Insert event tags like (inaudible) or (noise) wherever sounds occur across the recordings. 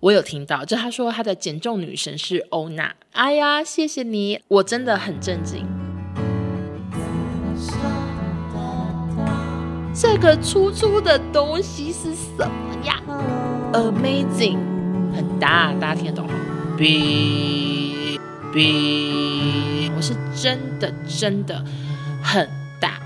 我有听到，就他说他的减重女神是欧娜。哎呀，谢谢你，我真的很震惊。这个粗粗的东西是什么呀？Amazing，很大，大家听得懂吗？Big Big，我是真的真的很大。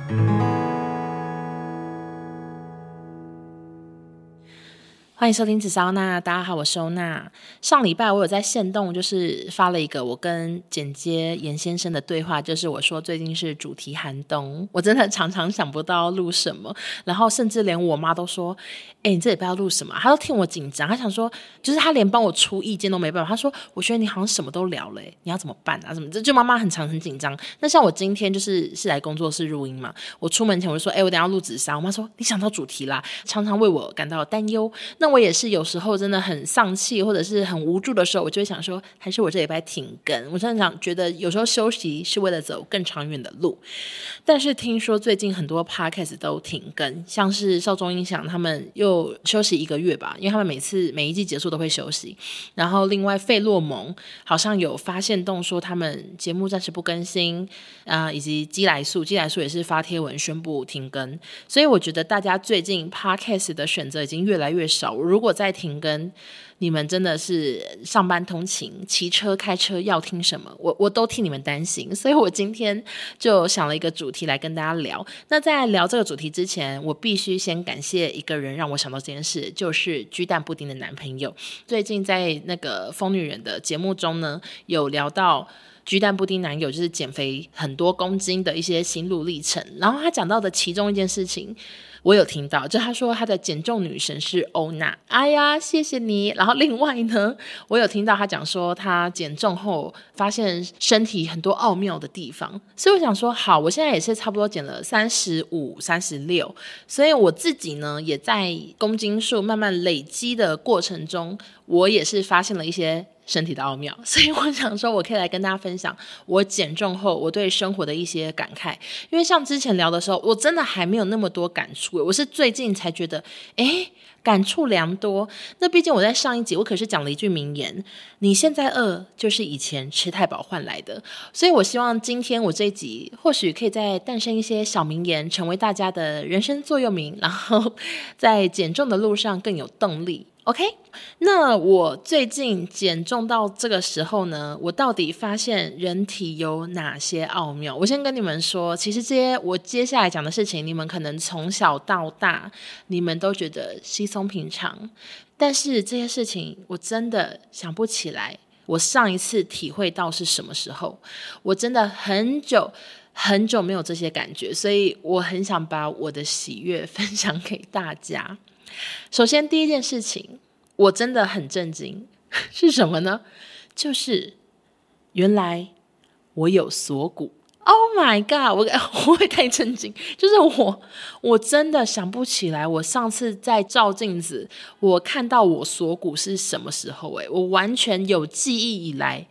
欢迎收听紫烧娜，大家好，我是欧娜。上礼拜我有在线动，就是发了一个我跟剪接严先生的对话，就是我说最近是主题寒冬，我真的常常想不到录什么，然后甚至连我妈都说：“哎，你这礼拜要录什么？”她都听我紧张，她想说，就是她连帮我出意见都没办法。她说：“我觉得你好像什么都聊了，你要怎么办啊？什么？”这就妈妈很常很紧张。那像我今天就是是来工作室录音嘛，我出门前我就说：“哎，我等下录紫烧。”我妈说：“你想到主题啦。”常常为我感到担忧。那我也是有时候真的很丧气或者是很无助的时候，我就会想说，还是我这礼拜停更。我真的想觉得有时候休息是为了走更长远的路。但是听说最近很多 podcast 都停更，像是少中音响他们又休息一个月吧，因为他们每次每一季结束都会休息。然后另外费洛蒙好像有发现动说他们节目暂时不更新啊、以及鸡来素鸡来素也是发贴文宣布停更。所以我觉得大家最近 podcast 的选择已经越来越少。如果在停更，你们真的是上班通勤、骑车、开车要听什么？我我都替你们担心，所以我今天就想了一个主题来跟大家聊。那在聊这个主题之前，我必须先感谢一个人，让我想到这件事，就是鸡蛋布丁的男朋友。最近在那个疯女人的节目中呢，有聊到鸡蛋布丁男友就是减肥很多公斤的一些心路历程，然后他讲到的其中一件事情。我有听到，就他说他的减重女神是欧娜，哎呀，谢谢你。然后另外呢，我有听到他讲说他减重后发现身体很多奥妙的地方，所以我想说，好，我现在也是差不多减了三十五、三十六，所以我自己呢也在公斤数慢慢累积的过程中，我也是发现了一些。身体的奥妙，(laughs) 所以我想说，我可以来跟大家分享我减重后我对生活的一些感慨。因为像之前聊的时候，我真的还没有那么多感触，我是最近才觉得，诶，感触良多。那毕竟我在上一集我可是讲了一句名言：你现在饿，就是以前吃太饱换来的。所以我希望今天我这一集或许可以再诞生一些小名言，成为大家的人生座右铭，然后 (laughs) 在减重的路上更有动力。OK，那我最近减重到这个时候呢，我到底发现人体有哪些奥妙？我先跟你们说，其实这些我接下来讲的事情，你们可能从小到大，你们都觉得稀松平常，但是这些事情我真的想不起来，我上一次体会到是什么时候？我真的很久很久没有这些感觉，所以我很想把我的喜悦分享给大家。首先，第一件事情，我真的很震惊，(laughs) 是什么呢？就是原来我有锁骨。Oh my god！我 (laughs) 我会太震惊，就是我我真的想不起来，我上次在照镜子，我看到我锁骨是什么时候？诶，我完全有记忆以来，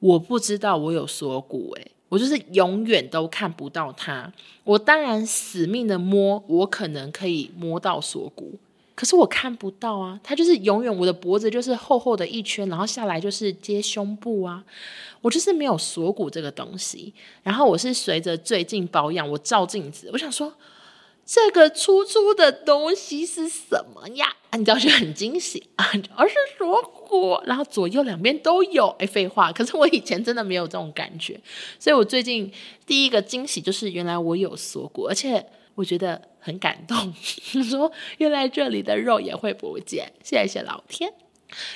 我不知道我有锁骨。诶，我就是永远都看不到它。我当然死命的摸，我可能可以摸到锁骨。可是我看不到啊，它就是永远我的脖子就是厚厚的一圈，然后下来就是接胸部啊，我就是没有锁骨这个东西。然后我是随着最近保养，我照镜子，我想说这个粗粗的东西是什么呀？啊，你知道就很惊喜啊，(laughs) 而是锁骨，然后左右两边都有。哎，废话，可是我以前真的没有这种感觉，所以我最近第一个惊喜就是原来我有锁骨，而且。我觉得很感动，(laughs) 说原来这里的肉也会不见，谢谢老天。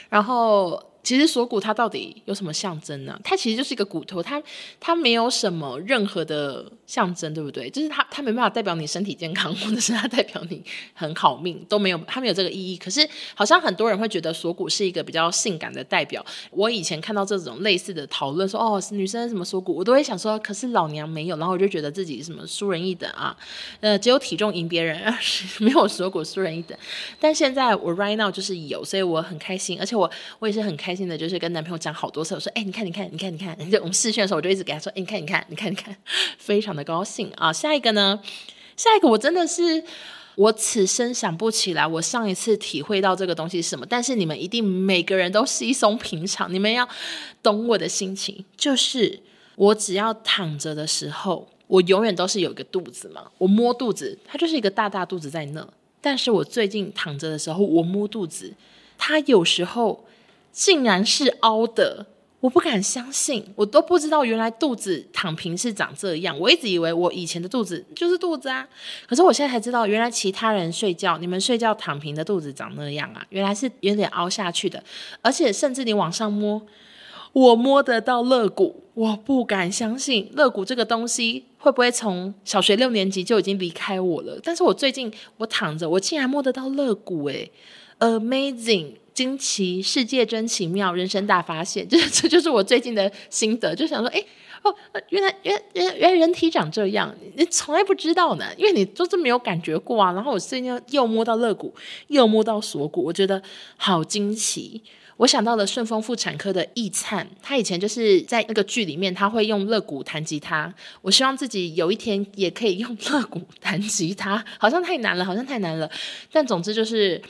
然后。其实锁骨它到底有什么象征呢？它其实就是一个骨头，它它没有什么任何的象征，对不对？就是它它没办法代表你身体健康，(laughs) 或者是它代表你很好命，都没有，它没有这个意义。可是好像很多人会觉得锁骨是一个比较性感的代表。我以前看到这种类似的讨论，说哦，女生什么锁骨，我都会想说，可是老娘没有，然后我就觉得自己什么输人一等啊，呃，只有体重赢别人，(laughs) 没有锁骨输人一等。但现在我 right now 就是有，所以我很开心，而且我我也是很开。开心的就是跟男朋友讲好多次，我说：“哎，你看，你看，你看，你看。”就我们试训的时候，我就一直给他说：“哎，你看，你看，你看，你看。”非常的高兴啊！下一个呢？下一个我真的是我此生想不起来，我上一次体会到这个东西是什么。但是你们一定每个人都稀松平常，你们要懂我的心情。就是我只要躺着的时候，我永远都是有一个肚子嘛。我摸肚子，它就是一个大大肚子在那。但是我最近躺着的时候，我摸肚子，它有时候竟然是凹的。我不敢相信，我都不知道原来肚子躺平是长这样。我一直以为我以前的肚子就是肚子啊，可是我现在才知道，原来其他人睡觉，你们睡觉躺平的肚子长那样啊，原来是有点凹下去的，而且甚至你往上摸，我摸得到肋骨，我不敢相信肋骨这个东西会不会从小学六年级就已经离开我了？但是我最近我躺着，我竟然摸得到肋骨，欸，诶，amazing！惊奇，世界真奇妙，人生大发现，(laughs) 就这就是我最近的心得，就想说，哎，哦，原来，原，原，原来人体长这样，你从来不知道呢，因为你就是没有感觉过啊。然后我最近又摸到肋骨，又摸到锁骨，我觉得好惊奇。我想到了顺丰妇产科的易灿，他以前就是在那个剧里面，他会用肋骨弹吉他。我希望自己有一天也可以用肋骨弹吉他，好像太难了，好像太难了。但总之就是。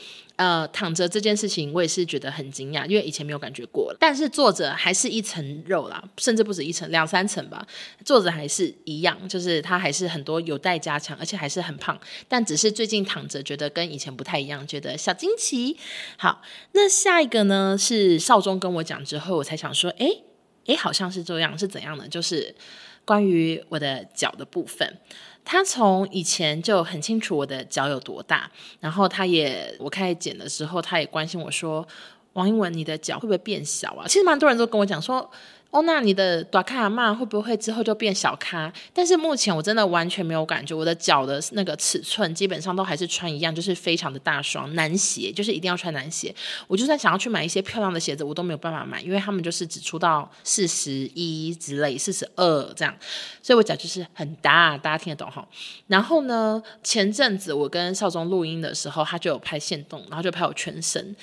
呃，躺着这件事情，我也是觉得很惊讶，因为以前没有感觉过。但是坐着还是一层肉啦，甚至不止一层，两三层吧。坐着还是一样，就是它还是很多有待加强，而且还是很胖。但只是最近躺着觉得跟以前不太一样，觉得小惊奇。好，那下一个呢是少中跟我讲之后，我才想说，哎哎，好像是这样，是怎样的？就是关于我的脚的部分。他从以前就很清楚我的脚有多大，然后他也我开始剪的时候，他也关心我说：“王英文，你的脚会不会变小啊？”其实蛮多人都跟我讲说。哦，那你的大卡嘛会不会之后就变小咖？但是目前我真的完全没有感觉，我的脚的那个尺寸基本上都还是穿一样，就是非常的大双男鞋，就是一定要穿男鞋。我就算想要去买一些漂亮的鞋子，我都没有办法买，因为他们就是只出到四十一之类，四十二这样，所以我脚就是很大，大家听得懂哈。然后呢，前阵子我跟少宗录音的时候，他就有拍线动，然后就拍我全身。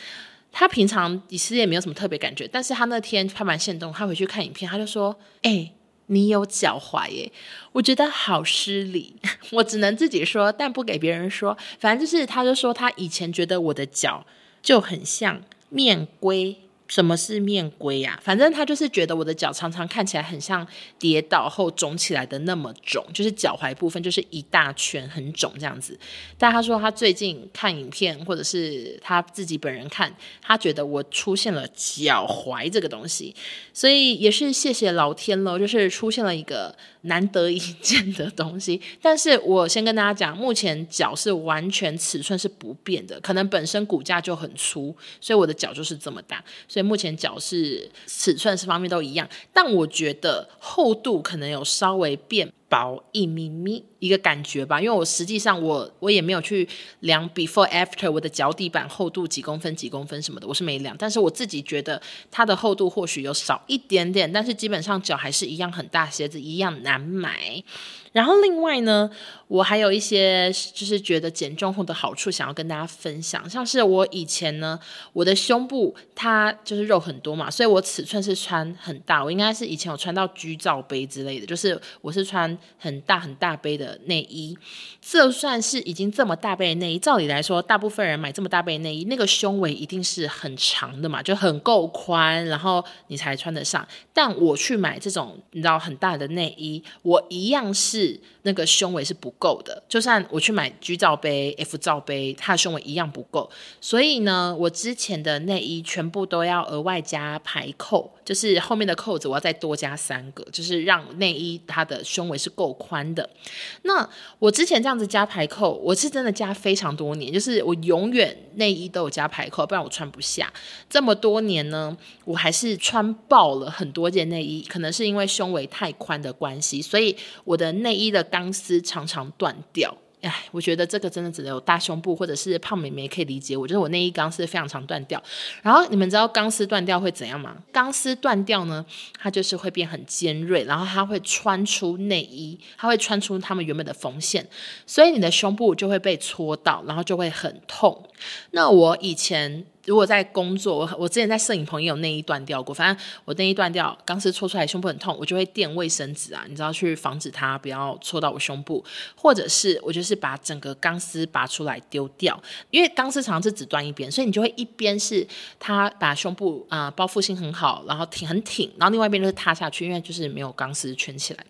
他平常其实也没有什么特别感觉，但是他那天拍完限动，他回去看影片，他就说：“哎、你有脚踝耶！”我觉得好失礼，(laughs) 我只能自己说，但不给别人说。反正就是，他就说他以前觉得我的脚就很像面龟。什么是面龟呀？反正他就是觉得我的脚常常看起来很像跌倒后肿起来的那么肿，就是脚踝部分就是一大圈很肿这样子。但他说他最近看影片，或者是他自己本人看，他觉得我出现了脚踝这个东西，所以也是谢谢老天喽，就是出现了一个难得一见的东西。但是我先跟大家讲，目前脚是完全尺寸是不变的，可能本身骨架就很粗，所以我的脚就是这么大。目前脚是尺寸是方面都一样，但我觉得厚度可能有稍微变薄一咪咪。一个感觉吧，因为我实际上我我也没有去量 before after 我的脚底板厚度几公分几公分什么的，我是没量，但是我自己觉得它的厚度或许有少一点点，但是基本上脚还是一样很大，鞋子一样难买。然后另外呢，我还有一些就是觉得减重后的好处想要跟大家分享，像是我以前呢，我的胸部它就是肉很多嘛，所以我尺寸是穿很大，我应该是以前有穿到 G 罩杯之类的，就是我是穿很大很大杯的内衣，就算是已经这么大杯的内衣，照理来说，大部分人买这么大杯的内衣，那个胸围一定是很长的嘛，就很够宽，然后你才穿得上。但我去买这种你知道很大的内衣，我一样。是那个胸围是不够的，就算我去买 G 罩杯、F 罩杯，它的胸围一样不够。所以呢，我之前的内衣全部都要额外加排扣，就是后面的扣子我要再多加三个，就是让内衣它的胸围是够宽的。那我之前这样子加排扣，我是真的加非常多年，就是我永远内衣都有加排扣，不然我穿不下。这么多年呢，我还是穿爆了很多件内衣，可能是因为胸围太宽的关系，所以我的内。衣的钢丝常常断掉，哎，我觉得这个真的只能有大胸部或者是胖美眉可以理解。我觉得我内衣钢丝非常常断掉。然后你们知道钢丝断掉会怎样吗？钢丝断掉呢，它就是会变很尖锐，然后它会穿出内衣，它会穿出它们原本的缝线，所以你的胸部就会被戳到，然后就会很痛。那我以前。如果在工作，我我之前在摄影棚也有内衣断掉过，反正我内衣断掉，钢丝戳出来胸部很痛，我就会垫卫生纸啊，你知道去防止它不要戳到我胸部，或者是我就是把整个钢丝拔出来丢掉，因为钢丝常常是只断一边，所以你就会一边是它把胸部啊、包覆性很好，然后挺很挺，然后另外一边就是塌下去，因为就是没有钢丝圈起来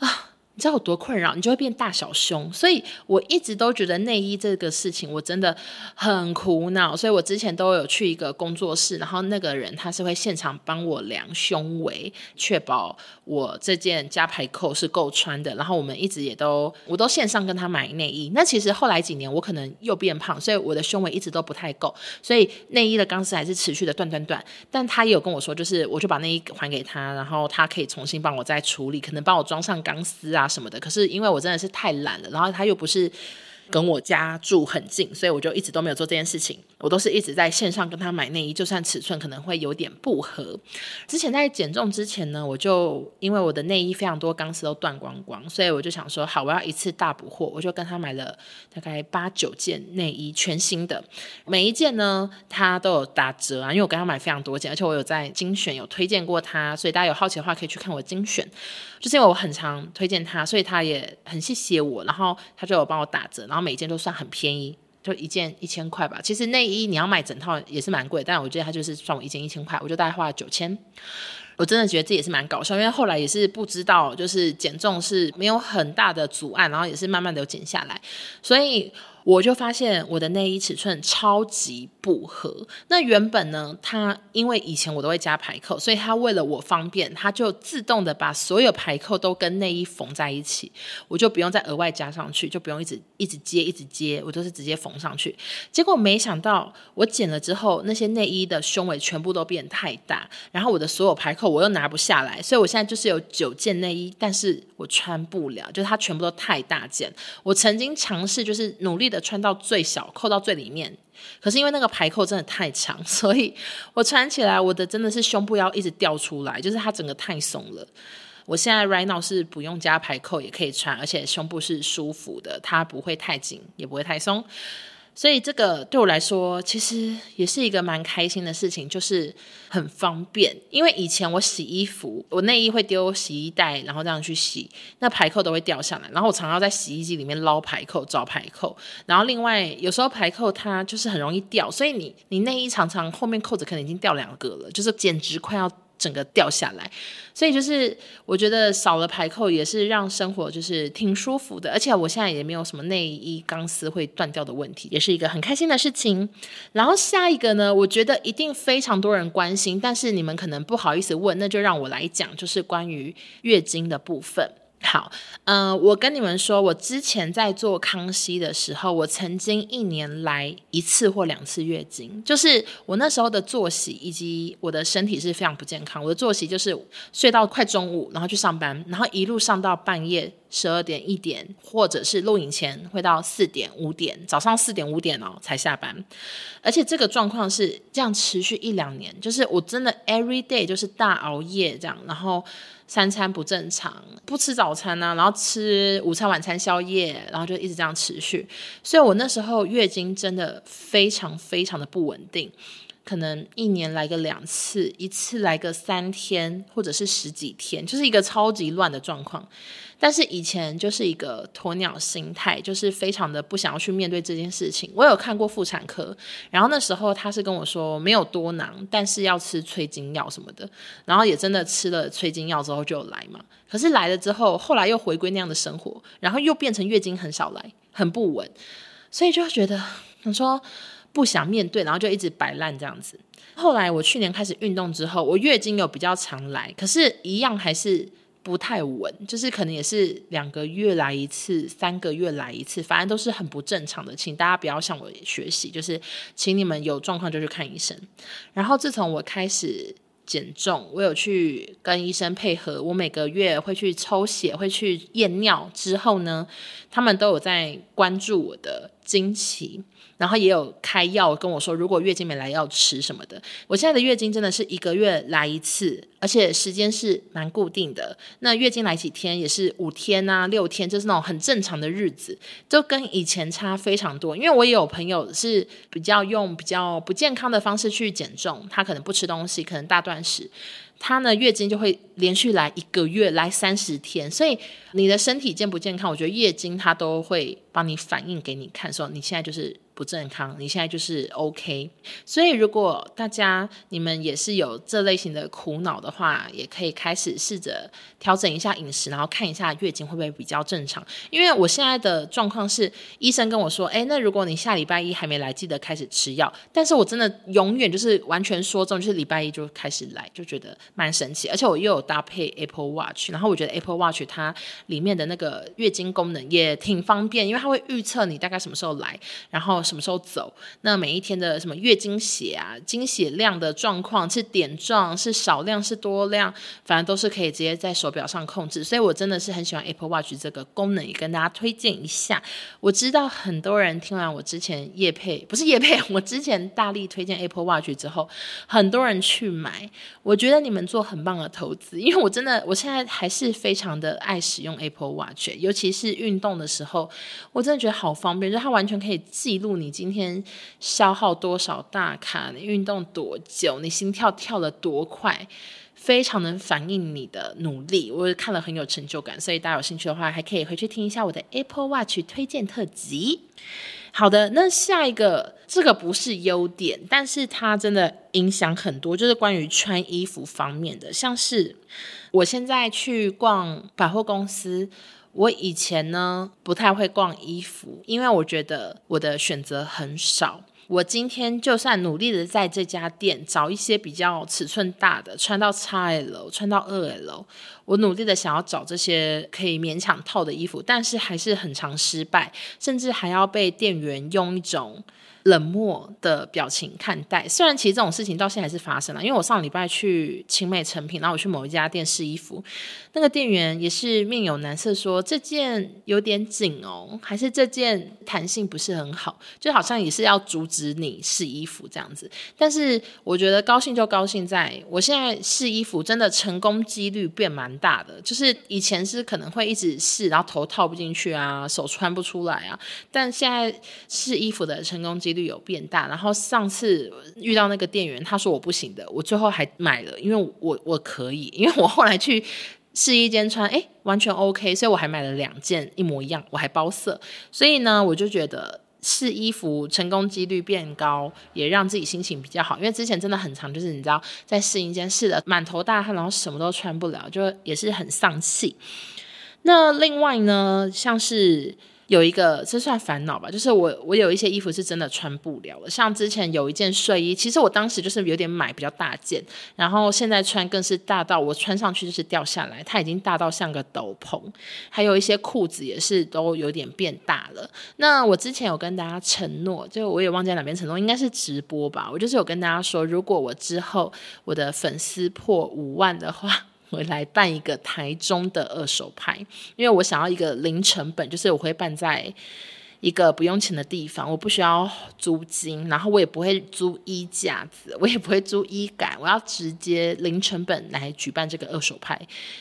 啊。你知道有多困扰，你就会变大小胸，所以我一直都觉得内衣这个事情我真的很苦恼，所以我之前都有去一个工作室，然后那个人他是会现场帮我量胸围，确保我这件加排扣是够穿的，然后我们一直也都我都线上跟他买内衣。那其实后来几年我可能又变胖，所以我的胸围一直都不太够，所以内衣的钢丝还是持续的断断断。但他也有跟我说，就是我就把内衣还给他，然后他可以重新帮我再处理，可能帮我装上钢丝啊。什么的，可是因为我真的是太懒了，然后他又不是跟我家住很近，所以我就一直都没有做这件事情。我都是一直在线上跟他买内衣，就算尺寸可能会有点不合。之前在减重之前呢，我就因为我的内衣非常多，钢丝都断光光，所以我就想说，好，我要一次大补货，我就跟他买了大概八九件内衣，全新的，每一件呢，他都有打折啊，因为我跟他买非常多件，而且我有在精选有推荐过他，所以大家有好奇的话可以去看我精选，就是因为我很常推荐他，所以他也很谢谢我，然后他就有帮我打折，然后每一件都算很便宜。就一件一千块吧，其实内衣你要买整套也是蛮贵，但我觉得它就是算我一件一千块，我就大概花了九千。我真的觉得这也是蛮搞笑，因为后来也是不知道，就是减重是没有很大的阻碍，然后也是慢慢的减下来，所以。我就发现我的内衣尺寸超级不合。那原本呢，它因为以前我都会加排扣，所以它为了我方便，它就自动的把所有排扣都跟内衣缝在一起，我就不用再额外加上去，就不用一直一直接一直接，我都是直接缝上去。结果没想到我剪了之后，那些内衣的胸围全部都变太大，然后我的所有排扣我又拿不下来，所以我现在就是有九件内衣，但是我穿不了，就是它全部都太大件。我曾经尝试就是努力的穿到最小，扣到最里面，可是因为那个排扣真的太长，(laughs) 所以我穿起来我的真的是胸部要一直掉出来，就是它整个太松了。我现在 right now 是不用加排扣也可以穿，而且胸部是舒服的，它不会太紧，也不会太松。所以这个对我来说，其实也是一个蛮开心的事情，就是很方便。因为以前我洗衣服，我内衣会丢洗衣袋，然后这样去洗，那排扣都会掉下来，然后我常常在洗衣机里面捞排扣、找排扣。然后另外有时候排扣它就是很容易掉，所以你你内衣常常后面扣子可能已经掉两个了，就是简直快要。整个掉下来，所以就是我觉得少了排扣也是让生活就是挺舒服的，而且我现在也没有什么内衣钢丝会断掉的问题，也是一个很开心的事情。然后下一个呢，我觉得一定非常多人关心，但是你们可能不好意思问，那就让我来讲，就是关于月经的部分。好，嗯、我跟你们说，我之前在做康熙的时候，我曾经一年来一次或两次月经，就是我那时候的作息以及我的身体是非常不健康。我的作息就是睡到快中午，然后去上班，然后一路上到半夜十二点一点，或者是录影前会到四点五点，早上四点五点哦才下班，而且这个状况是这样持续一两年，就是我真的 every day 就是大熬夜这样，然后。三餐不正常，不吃早餐、啊，然后吃午餐、晚餐、宵夜，然后就一直这样持续。所以我那时候月经真的非常非常的不稳定，可能一年来个两次，一次来个三天，或者是十几天，就是一个超级乱的状况。但是以前就是一个鸵鸟心态，就是非常的不想要去面对这件事情。我有看过妇产科，然后那时候他是跟我说没有多囊，但是要吃催经药什么的。然后也真的吃了催经药之后就来嘛。可是来了之后，后来又回归那样的生活，然后又变成月经很少来，很不稳，所以就觉得想说不想面对，然后就一直摆烂这样子。后来我去年开始运动之后，我月经有比较常来，可是一样还是。不太稳，就是可能也是两个月来一次，三个月来一次，反正都是很不正常的。请大家不要向我学习，就是请你们有状况就去看医生。然后自从我开始减重，我有去跟医生配合，我每个月会去抽血，会去验尿之后呢，他们都有在关注我的经期。然后也有开药跟我说，如果月经没来要吃什么的。我现在的月经真的是一个月来一次，而且时间是蛮固定的。那月经来几天也是五天啊、六天，就是那种很正常的日子，就跟以前差非常多。因为我也有朋友是比较用比较不健康的方式去减重，他可能不吃东西，可能大断食。他呢，月经就会连续来一个月，来三十天，所以你的身体健不健康，我觉得月经它都会帮你反映给你看，说你现在就是。不健康，你现在就是 OK。所以，如果大家你们也是有这类型的苦恼的话，也可以开始试着调整一下饮食，然后看一下月经会不会比较正常。因为我现在的状况是，医生跟我说，诶，那如果你下礼拜一还没来，记得开始吃药。但是我真的永远就是完全说中，就是礼拜一就开始来，就觉得蛮神奇。而且我又有搭配 Apple Watch，然后我觉得 Apple Watch 它里面的那个月经功能也挺方便，因为它会预测你大概什么时候来，然后。什么时候走？那每一天的什么月经血啊，经血量的状况是点状，是少量，是多量，反正都是可以直接在手表上控制。所以我真的是很喜欢 Apple Watch 这个功能，也跟大家推荐一下。我知道很多人听完我之前叶配，不是叶配，我之前大力推荐 Apple Watch 之后，很多人去买。我觉得你们做很棒的投资，因为我真的我现在还是非常的爱使用 Apple Watch，尤其是运动的时候，我真的觉得好方便，就它完全可以记录。你今天消耗多少大卡？你运动多久？你心跳跳得多快？非常能反映你的努力。我看了很有成就感，所以大家有兴趣的话，还可以回去听一下我的 Apple Watch 推荐特辑。好的，那下一个这个不是优点，但是它真的影响很多，就是关于穿衣服方面的，像是我现在去逛百货公司。我以前呢，不太会逛衣服，因为我觉得我的选择很少。我今天就算努力的在这家店找一些比较尺寸大的，穿到 XL，穿到 2L，我努力的想要找这些可以勉强套的衣服，但是还是很常失败，甚至还要被店员用一种冷漠的表情看待，虽然其实这种事情到现在还是发生了。因为我上礼拜去清美成品，然后我去某一家店试衣服，那个店员也是面有难色，说这件有点紧哦，还是这件弹性不是很好，就好像也是要阻止你试衣服这样子。但是我觉得高兴就高兴在，我现在试衣服真的成功几率变蛮大的，就是以前是可能会一直试，然后头套不进去啊，手穿不出来啊，但现在试衣服的成功几率有变大，然后上次遇到那个店员，他说我不行的，我最后还买了，因为我我可以，因为我后来去试衣间穿，诶，完全 OK，所以我还买了两件一模一样，我还包色，所以呢，我就觉得试衣服成功几率变高，也让自己心情比较好，因为之前真的很长，就是你知道在试衣间试的满头大汗，然后什么都穿不了，就也是很丧气。那另外呢，像是。有一个这算烦恼吧，就是我我有一些衣服是真的穿不了了，像之前有一件睡衣，其实我当时就是有点买比较大件，然后现在穿更是大到我穿上去就是掉下来，它已经大到像个斗篷，还有一些裤子也是都有点变大了。那我之前有跟大家承诺，就我也忘记哪边承诺，应该是直播吧，我就是有跟大家说，如果我之后我的粉丝破五万的话。我来办一个台中的二手拍，因为我想要一个零成本，就是我会办在一个不用钱的地方，我不需要租金，然后我也不会租衣架子，我也不会租衣杆，我要直接零成本来举办这个二手拍，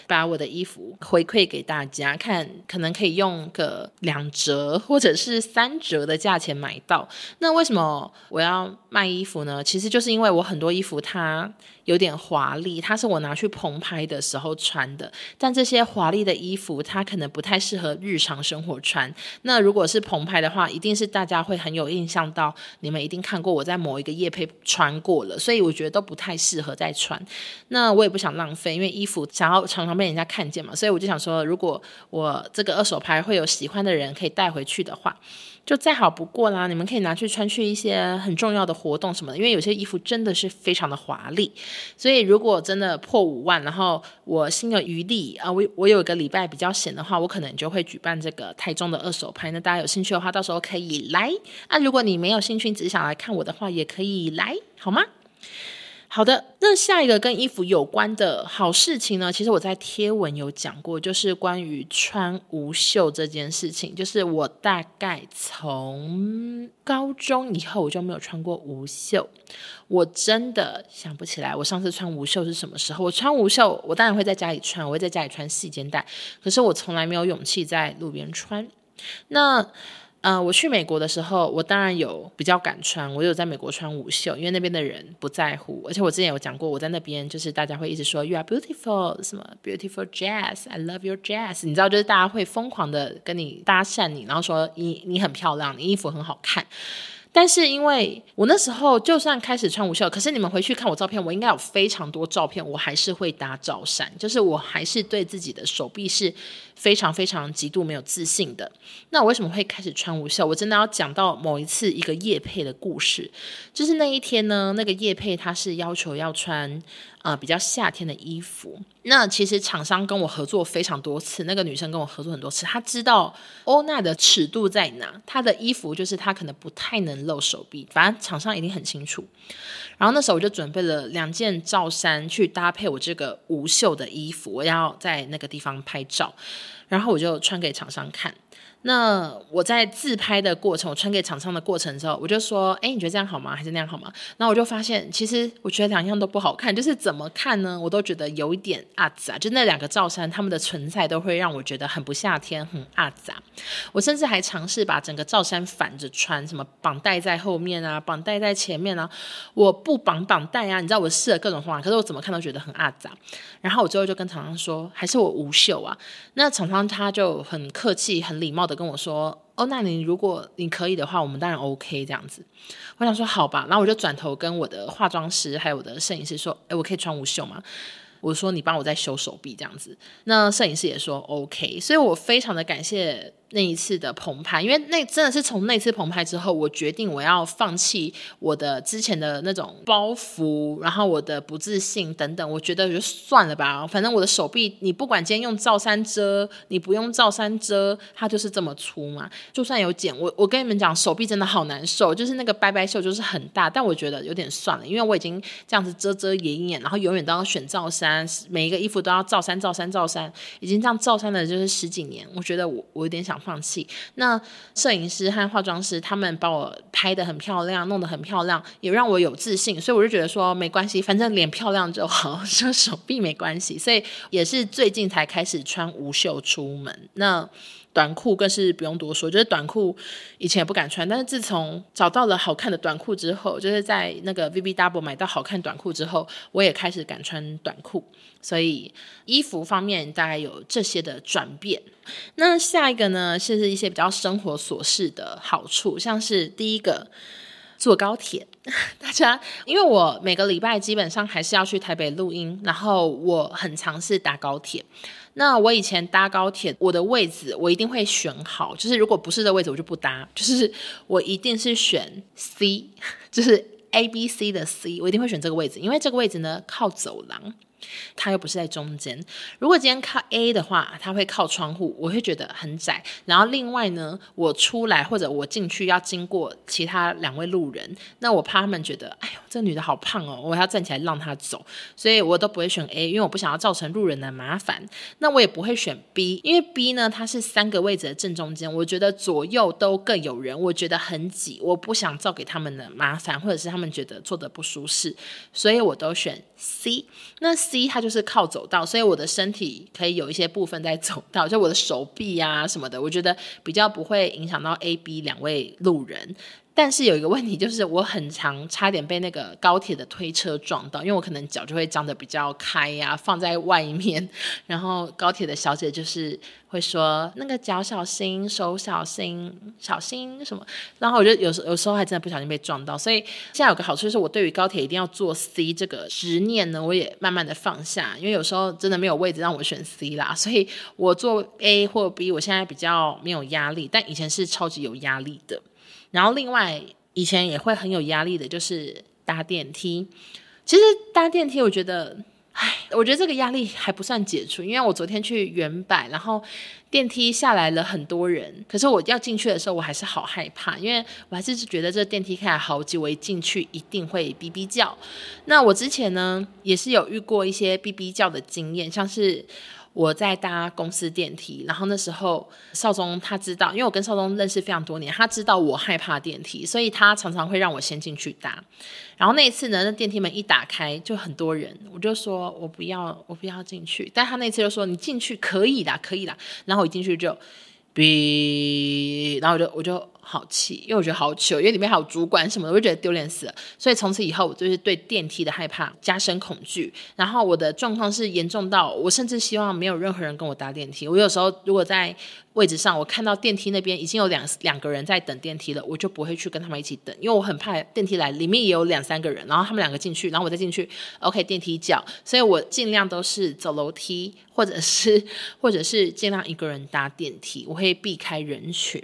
把我的衣服回馈给大家看，可能可以用个两折或者是三折的价钱买到。那为什么我要卖衣服呢？其实就是因为我很多衣服它有点华丽，它是我拿去棚拍的时候穿的，但这些华丽的衣服它可能不太适合日常生活穿。那如果是棚拍的话，一定是大家会很有印象到，你们一定看过我在某一个夜配穿过了，所以我觉得都不太适合再穿。那我也不想浪费，因为衣服想要常常被人家看见嘛，所以我就想说，如果我这个二手拍会有喜欢的人可以带回去的话。就再好不过啦，你们可以拿去穿去一些很重要的活动什么的，因为有些衣服真的是非常的华丽，所以如果真的破五万，然后我心有余力啊，我我有一个礼拜比较闲的话，我可能就会举办这个台中的二手拍，那大家有兴趣的话，到时候可以来啊。如果你没有兴趣，只是想来看我的话，也可以来，好吗？好的，那下一个跟衣服有关的好事情呢？其实我在贴文有讲过，就是关于穿无袖这件事情。就是我大概从高中以后我就没有穿过无袖，我真的想不起来我上次穿无袖是什么时候。我穿无袖，我当然会在家里穿，我会在家里穿细肩带，可是我从来没有勇气在路边穿。那。呃，我去美国的时候，我当然有比较敢穿，我有在美国穿无袖，因为那边的人不在乎。而且我之前有讲过，我在那边就是大家会一直说 “You are beautiful”，什么 “beautiful Jazz”，“I love your Jazz”，你知道，就是大家会疯狂的跟你搭讪你，然后说你你很漂亮，你衣服很好看。但是因为我那时候就算开始穿无袖，可是你们回去看我照片，我应该有非常多照片，我还是会搭罩衫，就是我还是对自己的手臂是非常非常极度没有自信的。那我为什么会开始穿无袖？我真的要讲到某一次一个业配的故事，就是那一天呢，那个业配他是要求要穿。啊、呃，比较夏天的衣服。那其实厂商跟我合作非常多次，那个女生跟我合作很多次，她知道欧娜的尺度在哪，她的衣服就是她可能不太能露手臂，反正厂商一定很清楚。然后那时候我就准备了两件罩衫去搭配我这个无袖的衣服，我要在那个地方拍照，然后我就穿给厂商看。那我在自拍的过程，我穿给厂商的过程之后，我就说：“哎，你觉得这样好吗？还是那样好吗？”然后我就发现，其实我觉得两样都不好看，就是怎么看呢，我都觉得有一点阿杂。就那两个罩衫，他们的存在都会让我觉得很不夏天，很阿杂。我甚至还尝试把整个罩衫反着穿，什么绑带在后面啊，绑带在前面啊，我不绑绑带啊，你知道我试了各种方法，可是我怎么看都觉得很阿杂。然后我最后就跟厂商说：“还是我无袖啊。”那厂商他就很客气、很礼貌的。跟我说哦，那你如果你可以的话，我们当然 OK 这样子。我想说好吧，然后我就转头跟我的化妆师还有我的摄影师说，哎，我可以穿无袖吗？我说你帮我再修手臂这样子。那摄影师也说 OK，所以我非常的感谢。那一次的澎湃，因为那真的是从那次澎湃之后，我决定我要放弃我的之前的那种包袱，然后我的不自信等等，我觉得就算了吧，反正我的手臂，你不管今天用罩衫遮，你不用罩衫遮，它就是这么粗嘛。就算有剪，我我跟你们讲，手臂真的好难受，就是那个掰掰袖就是很大，但我觉得有点算了，因为我已经这样子遮遮掩掩，然后永远都要选罩衫，每一个衣服都要罩衫罩衫罩衫，已经这样罩衫了就是十几年，我觉得我我有点想。放弃。那摄影师和化妆师他们把我拍得很漂亮，弄得很漂亮，也让我有自信，所以我就觉得说没关系，反正脸漂亮就好，(laughs) 说手臂没关系。所以也是最近才开始穿无袖出门。那短裤更是不用多说，就是短裤以前也不敢穿，但是自从找到了好看的短裤之后，就是在那个 VBW 买到好看短裤之后，我也开始敢穿短裤。所以衣服方面大概有这些的转变。那下一个呢，是一些比较生活琐事的好处，像是第一个坐高铁。大家因为我每个礼拜基本上还是要去台北录音，然后我很尝试搭高铁。那我以前搭高铁，我的位置我一定会选好，就是如果不是这位置，我就不搭，就是我一定是选 C，(laughs) 就是 A B C 的 C，我一定会选这个位置，因为这个位置呢靠走廊。它又不是在中间。如果今天靠 A 的话，它会靠窗户，我会觉得很窄。然后另外呢，我出来或者我进去要经过其他两位路人，那我怕他们觉得，哎呦，这个女的好胖哦，我要站起来让她走，所以我都不会选 A，因为我不想要造成路人的麻烦。那我也不会选 B，因为 B 呢，它是三个位置的正中间，我觉得左右都各有人，我觉得很挤，我不想造给他们的麻烦，或者是他们觉得坐得不舒适，所以我都选 C。那 C 它就是靠走道，所以我的身体可以有一些部分在走道，(laughs) 就我的手臂啊什么的，我觉得比较不会影响到 A、B 两位路人。但是有一个问题，就是我很常差点被那个高铁的推车撞到，因为我可能脚就会张得比较开呀、放在外面，然后高铁的小姐就是会说那个脚小心，手小心，小心什么，然后我就有时有时候还真的不小心被撞到。所以现在有个好处就是，我对于高铁一定要坐 C 这个执念呢，我也慢慢的放下，因为有时候真的没有位置让我选 C 啦，所以我坐 A 或 B，我现在比较没有压力，但以前是超级有压力的。然后另外，以前也会很有压力的，就是搭电梯。其实搭电梯，我觉得唉，我觉得这个压力还不算解除，因为我昨天去原百，然后电梯下来了很多人，可是我要进去的时候，我还是好害怕，因为我还是觉得这电梯开来好挤，我进去一定会哔哔叫。那我之前呢，也是有遇过一些哔哔叫的经验，像是。我在搭公司电梯，然后那时候少宗他知道，因为我跟少宗认识非常多年，他知道我害怕电梯，所以他常常会让我先进去搭。然后那一次呢，那电梯门一打开就很多人，我就说我不要，我不要进去。但他那次就说你进去可以啦，可以啦。然后我一进去就，哔，然后我就我就。好气，因为我觉得好糗，因为里面还有主管什么的，我就觉得丢脸死了。所以从此以后，我就是对电梯的害怕加深恐惧。然后我的状况是严重到，我甚至希望没有任何人跟我搭电梯。我有时候如果在位置上，我看到电梯那边已经有两两个人在等电梯了，我就不会去跟他们一起等，因为我很怕电梯来里面也有两三个人，然后他们两个进去，然后我再进去，OK，电梯叫，所以我尽量都是走楼梯，或者是或者是尽量一个人搭电梯，我会避开人群。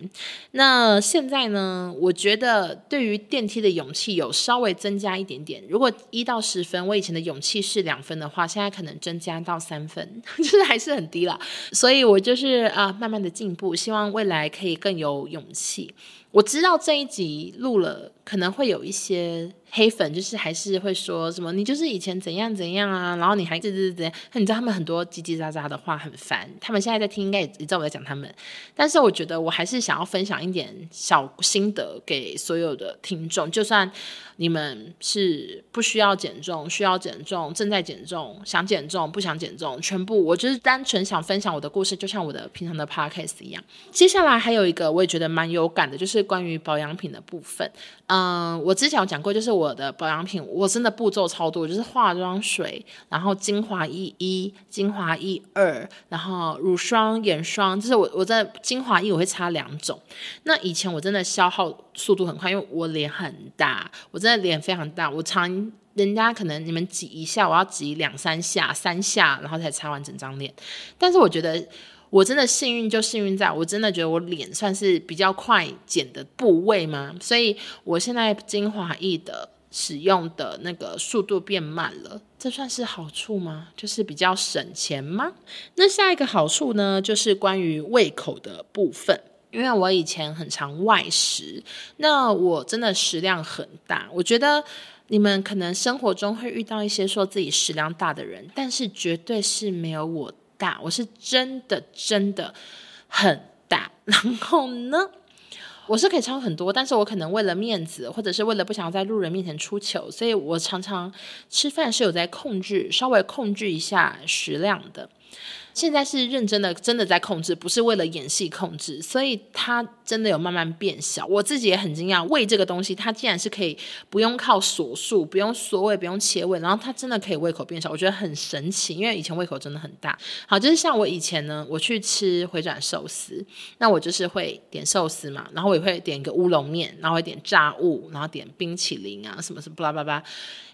那现在呢，我觉得对于电梯的勇气有稍微增加一点点。如果一到十分，我以前的勇气是两分的话，现在可能增加到三分，(laughs) 就是还是很低了。所以我就是啊，慢慢的。进步，希望未来可以更有勇气。我知道这一集录了，可能会有一些黑粉，就是还是会说什么你就是以前怎样怎样啊，然后你还是怎怎样。你知道他们很多叽叽喳喳的话很烦，他们现在在听，应该也知道我在讲他们。但是我觉得我还是想要分享一点小心得给所有的听众，就算你们是不需要减重、需要减重、正在减重、想减重、不想减重，全部我就是单纯想分享我的故事，就像我的平常的 podcast 一样。接下来还有一个我也觉得蛮有感的，就。是关于保养品的部分，嗯，我之前有讲过，就是我的保养品，我真的步骤超多，就是化妆水，然后精华液一，精华液二，然后乳霜、眼霜，就是我我在精华液我会擦两种。那以前我真的消耗速度很快，因为我脸很大，我真的脸非常大，我常人家可能你们挤一下，我要挤两三下、三下，然后才擦完整张脸。但是我觉得。我真的幸运，就幸运在我真的觉得我脸算是比较快减的部位嘛，所以我现在精华液的使用的那个速度变慢了，这算是好处吗？就是比较省钱吗？那下一个好处呢，就是关于胃口的部分，因为我以前很常外食，那我真的食量很大，我觉得你们可能生活中会遇到一些说自己食量大的人，但是绝对是没有我大，我是真的真的很大。(laughs) 然后呢，我是可以唱很多，但是我可能为了面子，或者是为了不想要在路人面前出糗，所以我常常吃饭是有在控制，稍微控制一下食量的。现在是认真的，真的在控制，不是为了演戏控制，所以他真的有慢慢变小。我自己也很惊讶，胃这个东西，它竟然是可以不用靠锁术，不用缩胃，不用切胃，然后它真的可以胃口变小，我觉得很神奇。因为以前胃口真的很大。好，就是像我以前呢，我去吃回转寿司，那我就是会点寿司嘛，然后我也会点一个乌龙面，然后会点炸物，然后点冰淇淋啊，什么什么巴拉巴拉。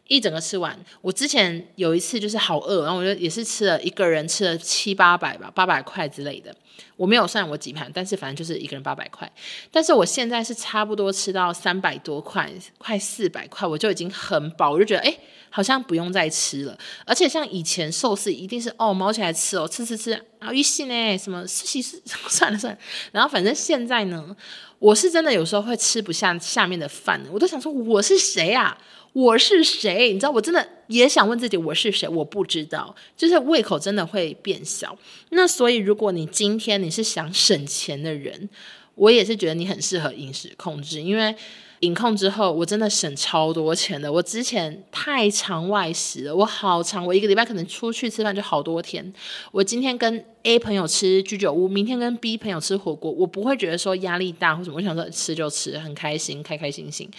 一整个吃完，我之前有一次就是好饿，然后我就也是吃了一个人吃了七八百吧，八百块之类的。我没有算我几盘，但是反正就是一个人八百块。但是我现在是差不多吃到三百多块，快四百块，我就已经很饱，我就觉得哎，好像不用再吃了。而且像以前寿司一定是哦，毛起来吃哦，吃吃吃啊，一细呢什么四喜四，(laughs) 算了算了。然后反正现在呢，我是真的有时候会吃不下下面的饭，我都想说我是谁啊？我是谁？你知道，我真的也想问自己，我是谁？我不知道，就是胃口真的会变小。那所以，如果你今天你是想省钱的人，我也是觉得你很适合饮食控制，因为。饮控之后，我真的省超多钱的。我之前太常外食了，我好常，我一个礼拜可能出去吃饭就好多天。我今天跟 A 朋友吃居酒屋，明天跟 B 朋友吃火锅，我不会觉得说压力大或什么，我想说吃就吃，很开心，开开心心。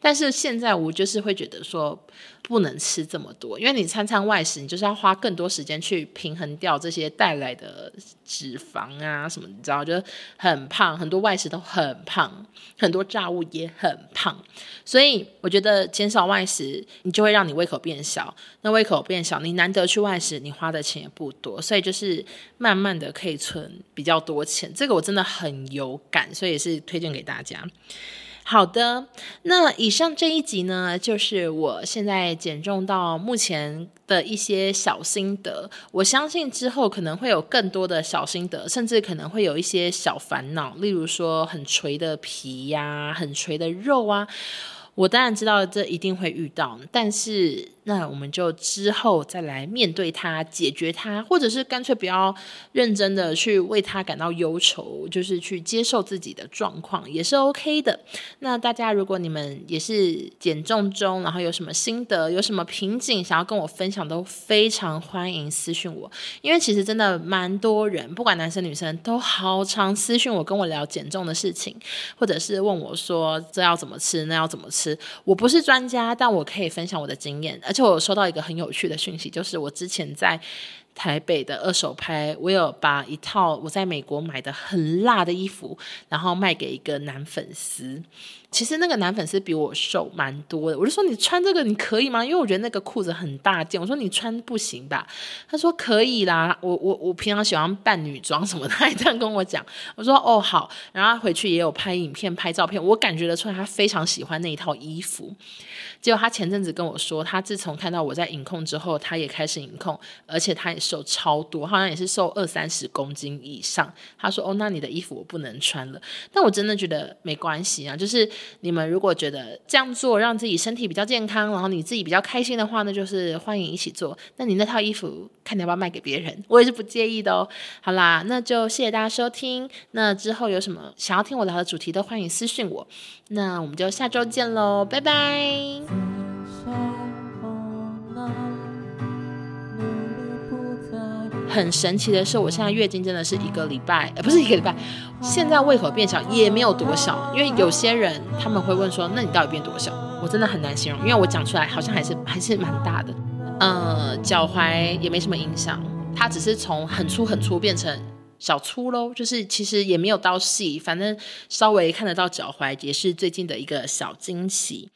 但是现在我就是会觉得说。不能吃这么多，因为你餐餐外食，你就是要花更多时间去平衡掉这些带来的脂肪啊什么，你知道，就很胖，很多外食都很胖，很多炸物也很胖，所以我觉得减少外食，你就会让你胃口变小。那胃口变小，你难得去外食，你花的钱也不多，所以就是慢慢慢的可以存比较多钱。这个我真的很有感，所以也是推荐给大家。好的，那以上这一集呢，就是我现在减重到目前的一些小心得。我相信之后可能会有更多的小心得，甚至可能会有一些小烦恼，例如说很垂的皮呀、很垂的肉啊。我当然知道这一定会遇到，但是那我们就之后再来面对它、解决它，或者是干脆不要认真的去为它感到忧愁，就是去接受自己的状况也是 OK 的。那大家如果你们也是减重中，然后有什么心得、有什么瓶颈想要跟我分享，都非常欢迎私讯我，因为其实真的蛮多人，不管男生女生，都好常私讯我跟我聊减重的事情，或者是问我说这要怎么吃，那要怎么吃。我不是专家，但我可以分享我的经验。而且我收到一个很有趣的讯息，就是我之前在台北的二手拍，我有把一套我在美国买的很辣的衣服，然后卖给一个男粉丝。其实那个男粉丝比我瘦蛮多的，我就说，你穿这个你可以吗？因为我觉得那个裤子很大件，我说你穿不行吧？他说可以啦，我我我平常喜欢扮女装什么的，他也这样跟我讲。我说哦好，然后他回去也有拍影片、拍照片，我感觉得出来他非常喜欢那一套衣服。结果他前阵子跟我说，他自从看到我在影控之后，他也开始影控，而且他也瘦超多，好像也是瘦二三十公斤以上。他说哦，那你的衣服我不能穿了，但我真的觉得没关系啊，就是。你们如果觉得这样做让自己身体比较健康，然后你自己比较开心的话那，就是欢迎一起做。那你那套衣服看你要不要卖给别人，(laughs) 我也是不介意的哦。好啦，那就谢谢大家收听。那之后有什么想要听我聊的主题，都欢迎私信我。那我们就下周见喽，拜拜。很神奇的是，我现在月经真的是一个礼拜，呃，不是一个礼拜，现在胃口变小也没有多小。因为有些人他们会问说，那你到底变多小？我真的很难形容，因为我讲出来好像还是还是蛮大的。呃，脚踝也没什么影响，它只是从很粗很粗变成小粗喽，就是其实也没有到细，反正稍微看得到脚踝，也是最近的一个小惊喜。